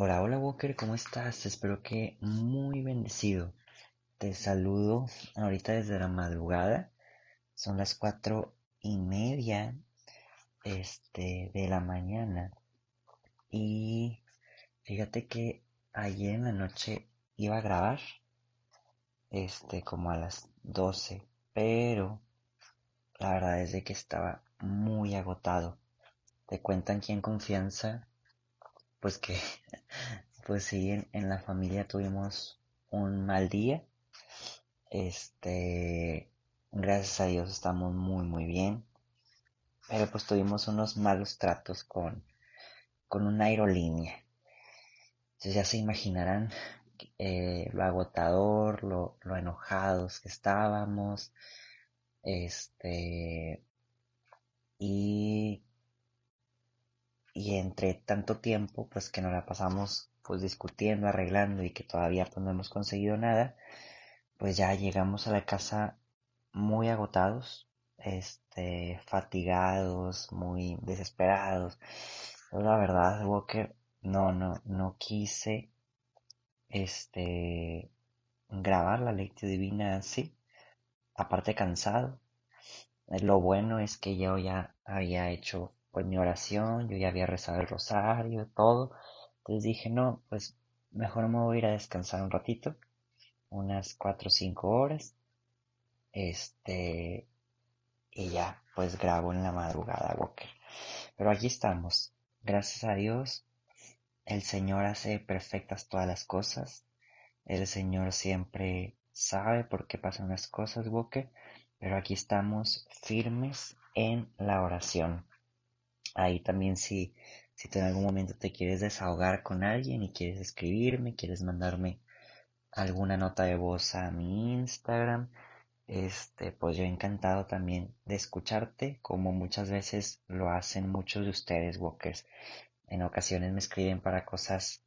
Hola, hola Walker, ¿cómo estás? Espero que muy bendecido. Te saludo ahorita desde la madrugada. Son las cuatro y media este, de la mañana. Y fíjate que ayer en la noche iba a grabar. Este, como a las 12. Pero la verdad es de que estaba muy agotado. Te cuentan aquí en confianza pues que, pues sí, en, la familia tuvimos un mal día. Este, gracias a Dios estamos muy, muy bien. Pero pues tuvimos unos malos tratos con, con una aerolínea. Entonces ya se imaginarán eh, lo agotador, lo, lo enojados que estábamos. Este, y y entre tanto tiempo pues que nos la pasamos pues discutiendo, arreglando y que todavía pues no hemos conseguido nada, pues ya llegamos a la casa muy agotados, este, fatigados, muy desesperados. la verdad, Walker, no, no, no quise, este, grabar la lectura divina así, aparte cansado. Lo bueno es que yo ya había hecho pues mi oración, yo ya había rezado el rosario, todo. Entonces dije, no, pues mejor me voy a ir a descansar un ratito, unas cuatro o cinco horas. Este, y ya, pues grabo en la madrugada, Walker. Pero aquí estamos. Gracias a Dios, el Señor hace perfectas todas las cosas. El Señor siempre sabe por qué pasan las cosas, Walker. Pero aquí estamos firmes en la oración. Ahí también si, si tú en algún momento te quieres desahogar con alguien y quieres escribirme, quieres mandarme alguna nota de voz a mi Instagram, este, pues yo encantado también de escucharte, como muchas veces lo hacen muchos de ustedes, Walkers. En ocasiones me escriben para cosas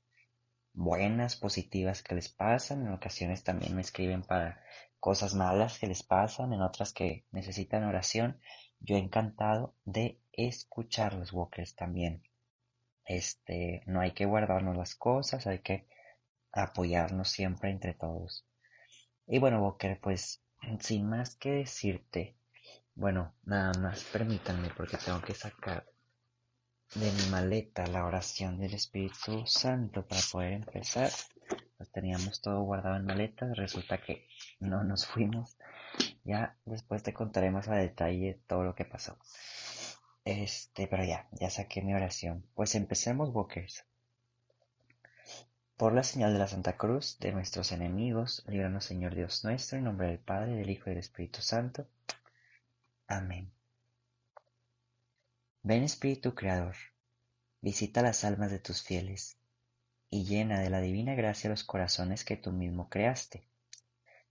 buenas, positivas que les pasan, en ocasiones también me escriben para cosas malas que les pasan, en otras que necesitan oración. Yo encantado de escuchar los Walkers también. Este, no hay que guardarnos las cosas, hay que apoyarnos siempre entre todos. Y bueno, Walker, pues sin más que decirte, bueno, nada más permítanme porque tengo que sacar de mi maleta la oración del Espíritu Santo para poder empezar. Lo teníamos todo guardado en maleta, resulta que no nos fuimos. Ya después te contaré más a detalle todo lo que pasó. Este, pero ya, ya saqué mi oración. Pues empecemos, Walkers. Por la señal de la Santa Cruz, de nuestros enemigos, líbranos Señor Dios nuestro, en nombre del Padre, del Hijo y del Espíritu Santo. Amén. Ven Espíritu Creador, visita las almas de tus fieles, y llena de la divina gracia los corazones que tú mismo creaste.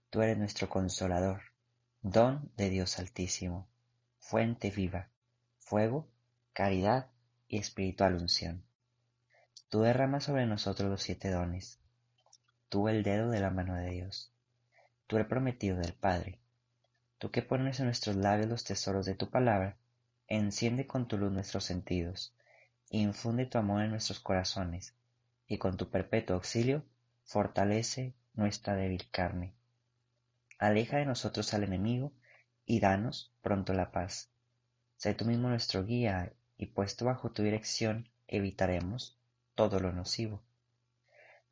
Tú eres nuestro consolador, don de Dios Altísimo, fuente viva fuego, caridad y espiritual unción. Tú derramas sobre nosotros los siete dones, tú el dedo de la mano de Dios, tú el prometido del Padre, tú que pones en nuestros labios los tesoros de tu palabra, enciende con tu luz nuestros sentidos, infunde tu amor en nuestros corazones, y con tu perpetuo auxilio fortalece nuestra débil carne. Aleja de nosotros al enemigo y danos pronto la paz Sé tú mismo nuestro guía y puesto bajo tu dirección evitaremos todo lo nocivo.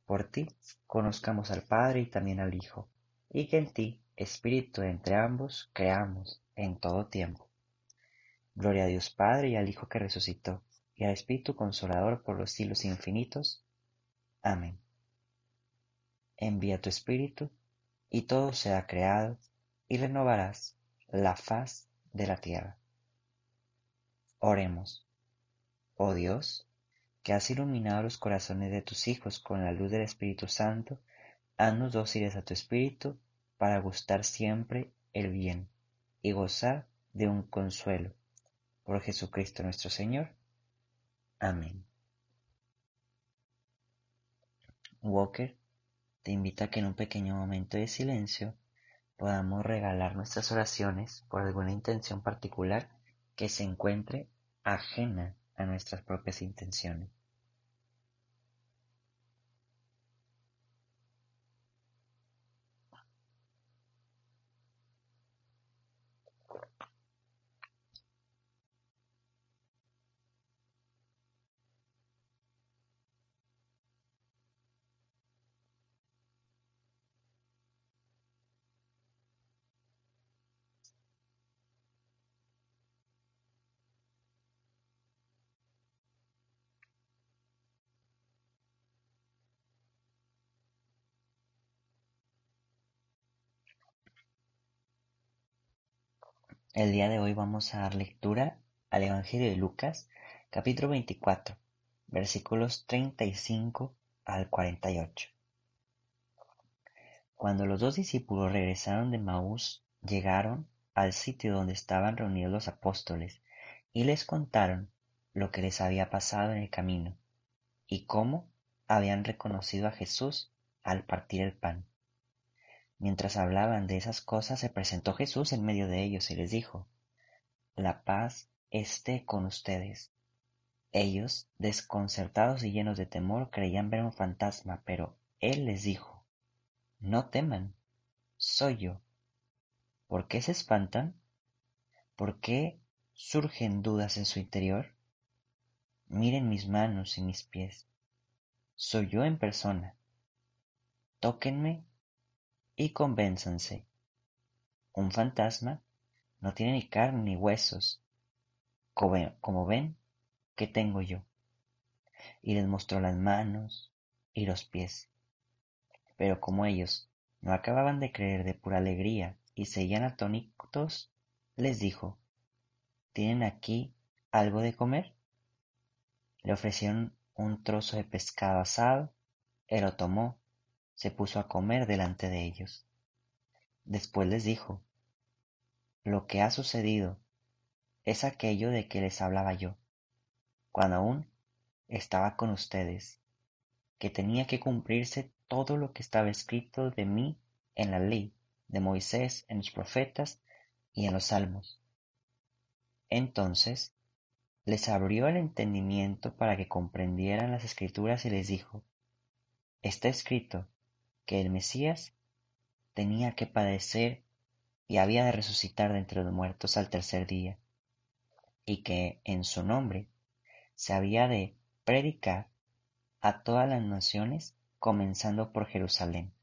Por ti conozcamos al Padre y también al Hijo, y que en ti, Espíritu entre ambos, creamos en todo tiempo. Gloria a Dios Padre y al Hijo que resucitó, y al Espíritu Consolador por los siglos infinitos. Amén. Envía tu Espíritu, y todo sea creado, y renovarás la faz de la tierra. Oremos. Oh Dios, que has iluminado los corazones de tus hijos con la luz del Espíritu Santo, haznos dóciles a tu Espíritu para gustar siempre el bien y gozar de un consuelo. Por Jesucristo nuestro Señor. Amén. Walker te invita a que en un pequeño momento de silencio podamos regalar nuestras oraciones por alguna intención particular que se encuentre ajena a nuestras propias intenciones. El día de hoy vamos a dar lectura al Evangelio de Lucas, capítulo 24, versículos 35 al 48. Cuando los dos discípulos regresaron de Maús, llegaron al sitio donde estaban reunidos los apóstoles y les contaron lo que les había pasado en el camino y cómo habían reconocido a Jesús al partir el pan. Mientras hablaban de esas cosas, se presentó Jesús en medio de ellos y les dijo, La paz esté con ustedes. Ellos, desconcertados y llenos de temor, creían ver un fantasma, pero él les dijo, No teman, soy yo. ¿Por qué se espantan? ¿Por qué surgen dudas en su interior? Miren mis manos y mis pies. Soy yo en persona. Tóquenme y convénzanse. Un fantasma no tiene ni carne ni huesos, como ven que tengo yo. Y les mostró las manos y los pies. Pero como ellos no acababan de creer de pura alegría y seguían atónitos, les dijo, ¿tienen aquí algo de comer? Le ofrecieron un trozo de pescado asado, él lo tomó se puso a comer delante de ellos. Después les dijo, Lo que ha sucedido es aquello de que les hablaba yo, cuando aún estaba con ustedes, que tenía que cumplirse todo lo que estaba escrito de mí en la ley de Moisés, en los profetas y en los salmos. Entonces les abrió el entendimiento para que comprendieran las escrituras y les dijo, Está escrito que el Mesías tenía que padecer y había de resucitar de entre los muertos al tercer día, y que en su nombre se había de predicar a todas las naciones, comenzando por Jerusalén,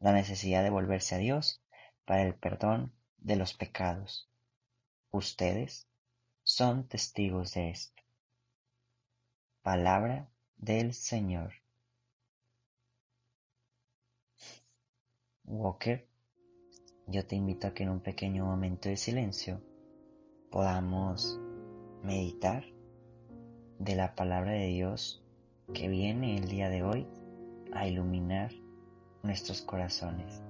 la necesidad de volverse a Dios para el perdón de los pecados. Ustedes son testigos de esto. Palabra del Señor. Walker, yo te invito a que en un pequeño momento de silencio podamos meditar de la palabra de Dios que viene el día de hoy a iluminar nuestros corazones.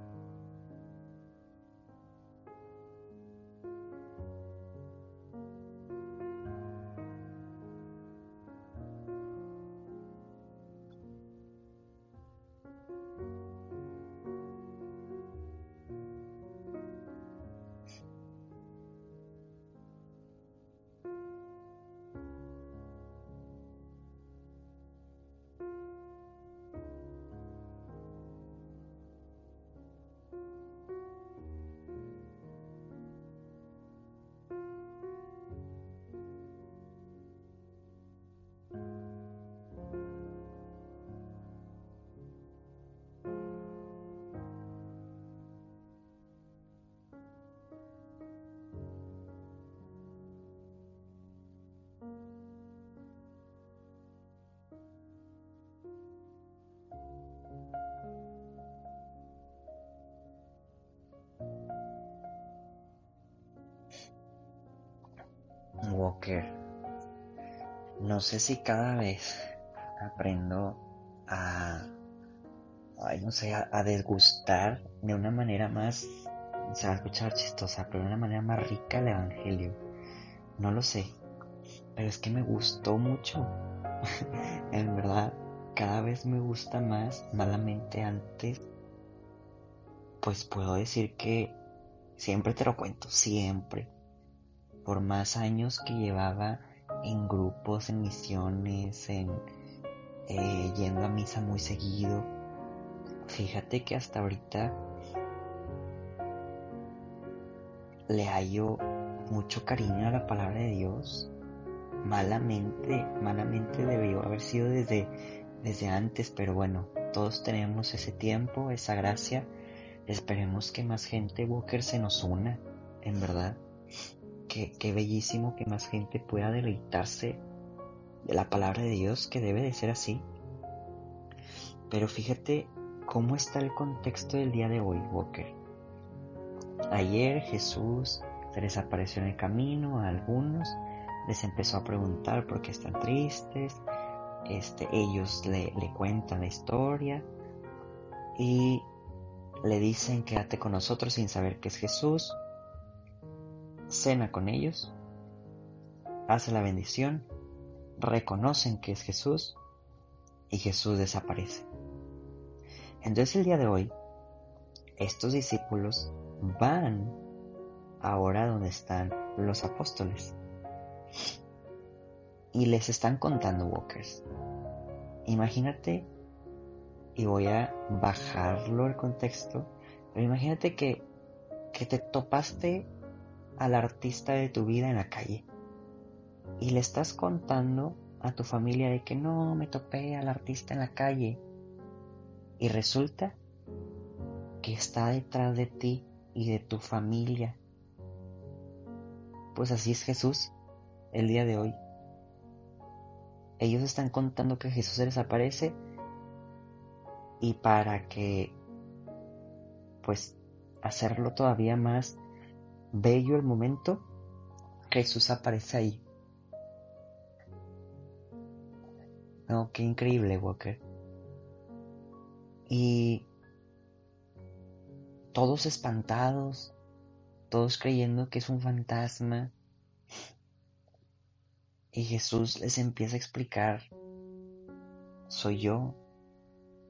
No sé si cada vez aprendo a, no sé, a, desgustar de una manera más, se va a escuchar chistosa, pero de una manera más rica el Evangelio. No lo sé, pero es que me gustó mucho. en verdad, cada vez me gusta más, malamente antes. Pues puedo decir que siempre te lo cuento, siempre por más años que llevaba en grupos, en misiones, en eh, yendo a misa muy seguido, fíjate que hasta ahorita le hallo mucho cariño a la palabra de Dios. Malamente, malamente debió haber sido desde, desde antes, pero bueno, todos tenemos ese tiempo, esa gracia. Esperemos que más gente Walker se nos una, en verdad qué, bellísimo que más gente pueda deleitarse de la palabra de Dios, que debe de ser así. Pero fíjate cómo está el contexto del día de hoy, Walker. Ayer Jesús se les apareció en el camino a algunos, les empezó a preguntar por qué están tristes, este, ellos le, le cuentan la historia y le dicen quédate con nosotros sin saber que es Jesús, cena con ellos, hace la bendición, reconocen que es Jesús y Jesús desaparece. Entonces el día de hoy, estos discípulos van ahora donde están los apóstoles y les están contando Walkers. Imagínate, y voy a bajarlo el contexto, pero imagínate que, que te topaste al artista de tu vida en la calle y le estás contando a tu familia de que no me topé al artista en la calle y resulta que está detrás de ti y de tu familia. Pues así es Jesús el día de hoy. Ellos están contando que Jesús se les aparece y para que pues hacerlo todavía más bello el momento, Jesús aparece ahí. No, qué increíble, Walker. Y todos espantados, todos creyendo que es un fantasma. Y Jesús les empieza a explicar, soy yo,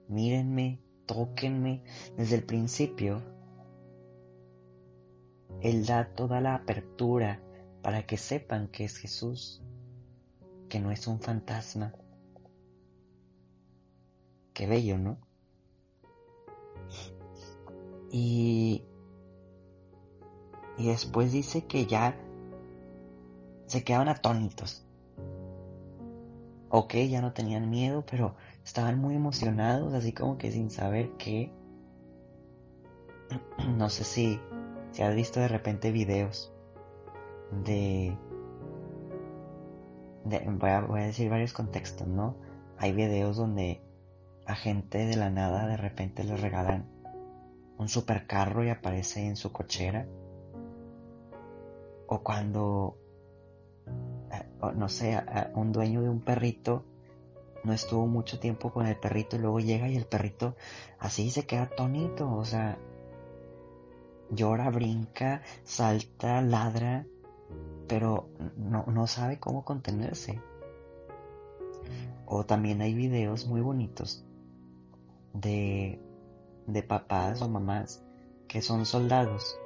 mírenme, tóquenme. Desde el principio, Él da toda la apertura para que sepan que es Jesús, que no es un fantasma. Qué bello, ¿no? Y, y después dice que ya se quedaban atónitos. Ok, ya no tenían miedo, pero estaban muy emocionados, así como que sin saber qué. No sé si, si has visto de repente videos de, voy, a, decir varios contextos, ¿no? Hay videos donde a gente de la nada de repente les regalan un supercarro y aparece en su cochera. O cuando, eh, no sé, un dueño de un perrito no estuvo mucho tiempo con el perrito y luego llega y el perrito así se queda tonito, o sea, llora, brinca, salta, ladra, pero no, no sabe cómo contenerse. O también hay videos muy bonitos de de papás o mamás que son soldados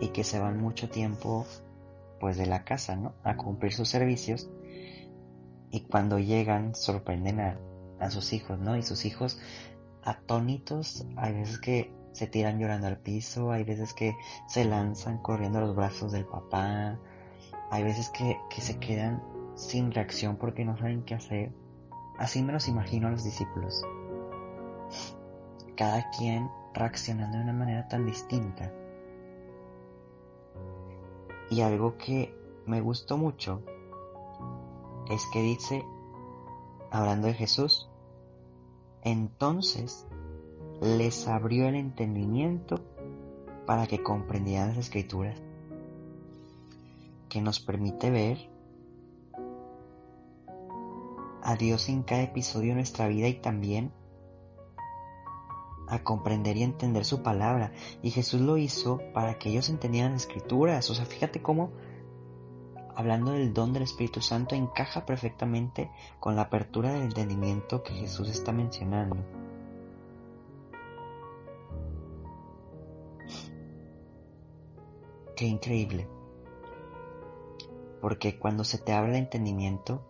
y que se van mucho tiempo pues de la casa, ¿no? A cumplir sus servicios y cuando llegan sorprenden a, a sus hijos, ¿no? Y sus hijos atónitos, hay veces que se tiran llorando al piso, hay veces que se lanzan corriendo a los brazos del papá, hay veces que, que se quedan sin reacción porque no saben qué hacer. Así me los imagino a los discípulos cada quien reaccionando de una manera tan distinta. Y algo que me gustó mucho es que dice, hablando de Jesús, entonces les abrió el entendimiento para que comprendieran las escrituras, que nos permite ver a Dios en cada episodio de nuestra vida y también a comprender y entender su palabra. Y Jesús lo hizo para que ellos entendieran las escrituras. O sea, fíjate cómo, hablando del don del Espíritu Santo, encaja perfectamente con la apertura del entendimiento que Jesús está mencionando. Qué increíble. Porque cuando se te habla de entendimiento,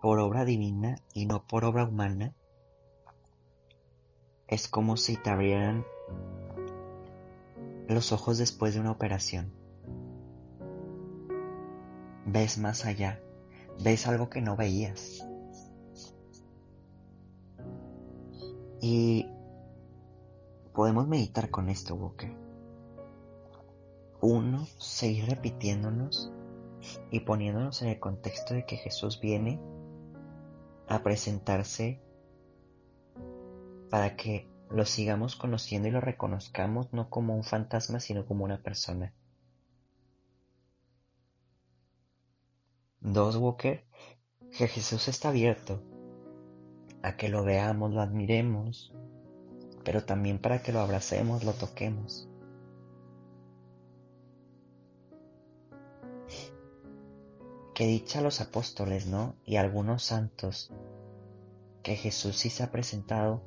por obra divina y no por obra humana, es como si te abrieran los ojos después de una operación. Ves más allá, ves algo que no veías. Y podemos meditar con esto, Walker. Uno, seguir repitiéndonos y poniéndonos en el contexto de que Jesús viene a presentarse para que lo sigamos conociendo y lo reconozcamos no como un fantasma, sino como una persona. Dos, Walker, que Jesús está abierto a que lo veamos, lo admiremos, pero también para que lo abracemos, lo toquemos. Que dicha a los apóstoles, ¿no? Y algunos santos, que Jesús sí se ha presentado,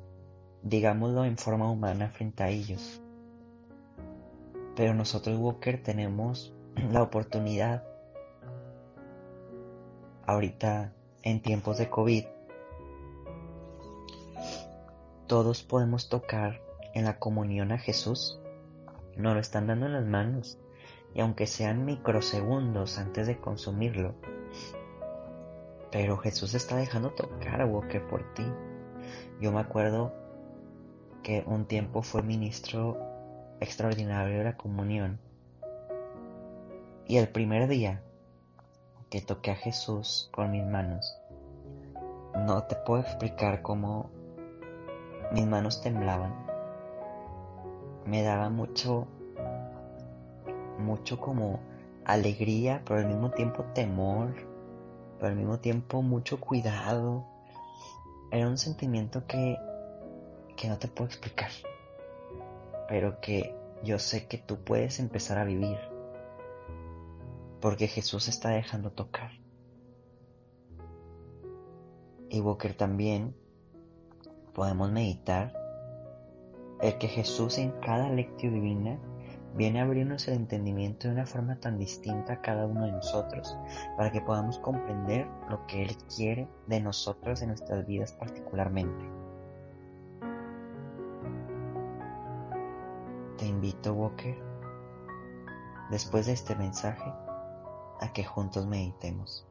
digámoslo en forma humana frente a ellos. Pero nosotros, Walker, tenemos la oportunidad, ahorita en tiempos de COVID, todos podemos tocar en la comunión a Jesús. Nos lo están dando en las manos. Y aunque sean microsegundos antes de consumirlo, pero Jesús está dejando tocar a Walker por ti. Yo me acuerdo que un tiempo fue ministro extraordinario de la comunión. Y el primer día que toqué a Jesús con mis manos, no te puedo explicar cómo mis manos temblaban. Me daba mucho, mucho como alegría, pero al mismo tiempo temor, pero al mismo tiempo mucho cuidado. Era un sentimiento que, que no te puedo explicar, pero que yo sé que tú puedes empezar a vivir, porque Jesús está dejando tocar. Y Walker también podemos meditar el que Jesús en cada lectio divina viene a abrirnos el entendimiento de una forma tan distinta a cada uno de nosotros, para que podamos comprender lo que Él quiere de nosotros en nuestras vidas particularmente. Te invito, Walker, después de este mensaje, a que juntos meditemos.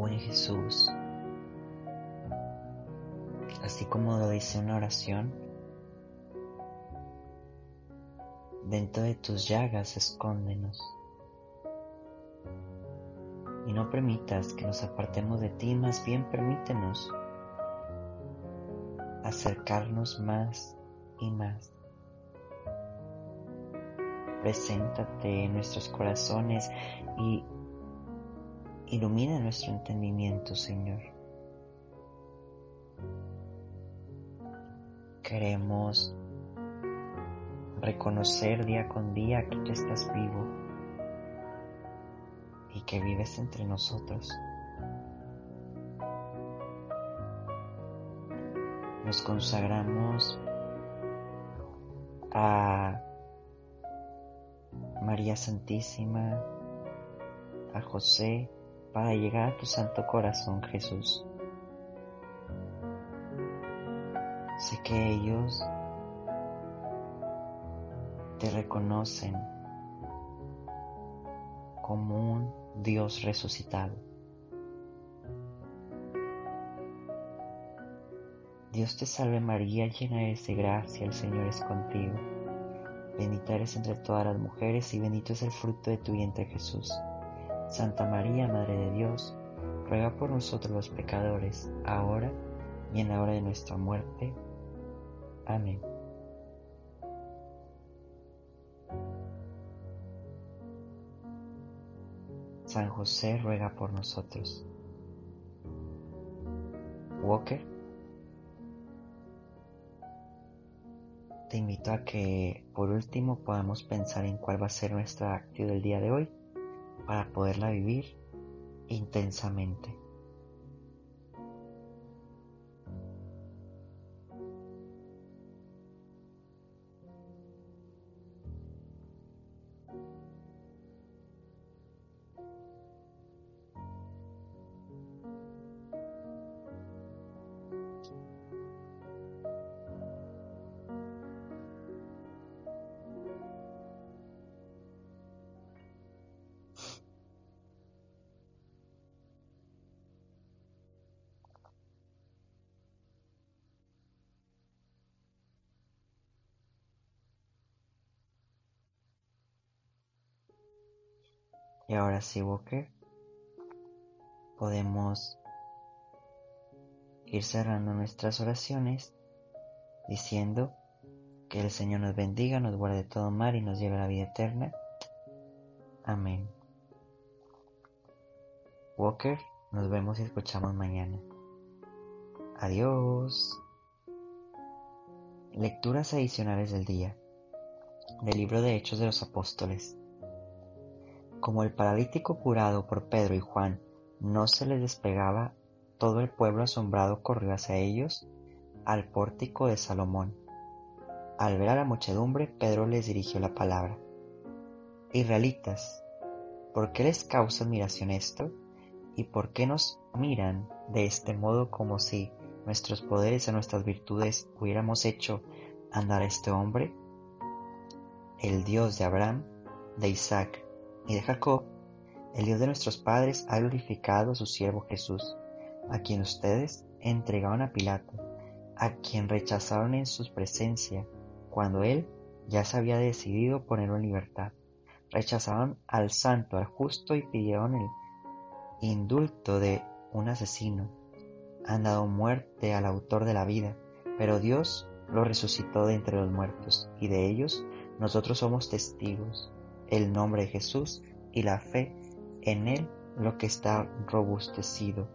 Buen Jesús, así como lo dice una oración, dentro de tus llagas escóndenos. Y no permitas que nos apartemos de ti, más bien permítenos acercarnos más y más. Preséntate en nuestros corazones y ilumina nuestro entendimiento, Señor. Queremos reconocer día con día que tú estás vivo y que vives entre nosotros. Nos consagramos a María Santísima, a José, para llegar a tu santo corazón, Jesús. Sé que ellos te reconocen como un Dios resucitado. Dios te salve María, llena eres de gracia, el Señor es contigo. Bendita eres entre todas las mujeres y bendito es el fruto de tu vientre Jesús. Santa María, Madre de Dios, ruega por nosotros los pecadores, ahora y en la hora de nuestra muerte. Amén. San José ruega por nosotros. Walker, te invito a que por último podamos pensar en cuál va a ser nuestra actitud del día de hoy para poderla vivir intensamente. Y ahora sí, Walker, podemos ir cerrando nuestras oraciones diciendo que el Señor nos bendiga, nos guarde todo mal y nos lleve a la vida eterna. Amén. Walker, nos vemos y escuchamos mañana. Adiós. Lecturas adicionales del día. Del libro de Hechos de los Apóstoles. Como el paralítico curado por Pedro y Juan no se les despegaba, todo el pueblo asombrado corrió hacia ellos al pórtico de Salomón. Al ver a la muchedumbre, Pedro les dirigió la palabra. Israelitas, ¿por qué les causa admiración esto? ¿Y por qué nos miran de este modo como si nuestros poderes y nuestras virtudes hubiéramos hecho andar a este hombre? El Dios de Abraham, de Isaac y de Jacob, el Dios de nuestros padres ha glorificado a su siervo Jesús, a quien ustedes entregaron a Pilato, a quien rechazaron en su presencia, cuando él ya se había decidido ponerlo en libertad. Rechazaron al santo, al justo y pidieron el indulto de un asesino. Han dado muerte al autor de la vida, pero Dios lo resucitó de entre los muertos, y de ellos nosotros somos testigos el nombre de Jesús y la fe en él lo que está robustecido,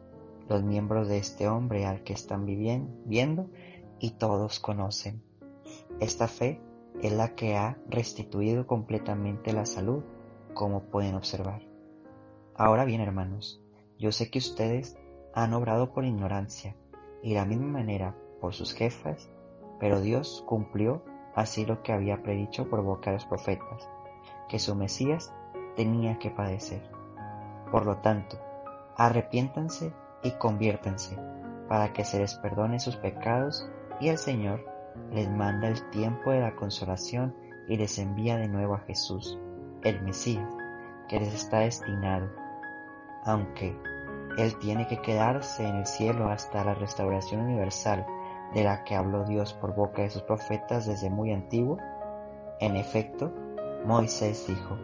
los miembros de este hombre al que están viviendo, viendo y todos conocen. Esta fe es la que ha restituido completamente la salud, como pueden observar. Ahora bien, hermanos, yo sé que ustedes han obrado por ignorancia y de la misma manera por sus jefas, pero Dios cumplió así lo que había predicho por boca de los profetas que su Mesías tenía que padecer. Por lo tanto, arrepiéntanse y conviértanse para que se les perdone sus pecados y el Señor les manda el tiempo de la consolación y les envía de nuevo a Jesús, el Mesías, que les está destinado. Aunque Él tiene que quedarse en el cielo hasta la restauración universal de la que habló Dios por boca de sus profetas desde muy antiguo? En efecto, Moisés dijo,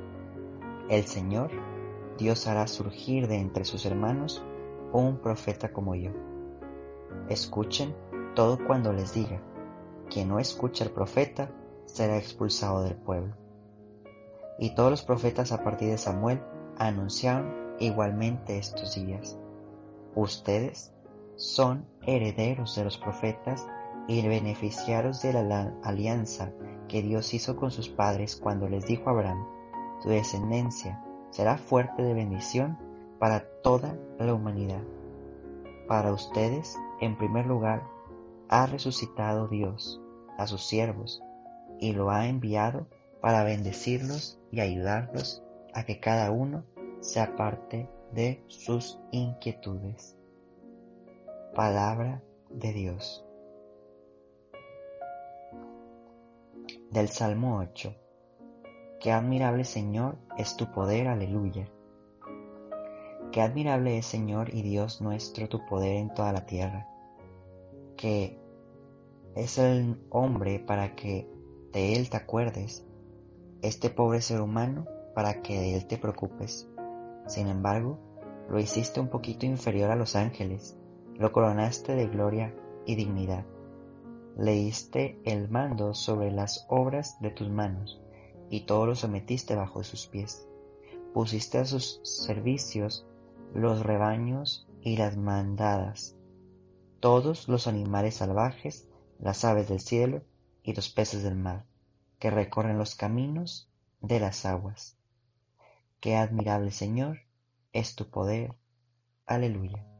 El Señor, Dios hará surgir de entre sus hermanos un profeta como yo. Escuchen todo cuando les diga, quien no escucha al profeta será expulsado del pueblo. Y todos los profetas a partir de Samuel anunciaron igualmente estos días. Ustedes son herederos de los profetas y beneficiarios de la alianza que Dios hizo con sus padres cuando les dijo a Abraham, tu descendencia será fuerte de bendición para toda la humanidad. Para ustedes, en primer lugar, ha resucitado Dios a sus siervos y lo ha enviado para bendecirlos y ayudarlos a que cada uno se aparte de sus inquietudes. Palabra de Dios. Del Salmo 8. Qué admirable Señor es tu poder, aleluya. Qué admirable es Señor y Dios nuestro tu poder en toda la tierra. Que es el hombre para que de él te acuerdes, este pobre ser humano para que de él te preocupes. Sin embargo, lo hiciste un poquito inferior a los ángeles lo coronaste de gloria y dignidad. Leíste el mando sobre las obras de tus manos, y todo lo sometiste bajo sus pies. Pusiste a sus servicios los rebaños y las mandadas, todos los animales salvajes, las aves del cielo y los peces del mar, que recorren los caminos de las aguas. Qué admirable Señor es tu poder. Aleluya.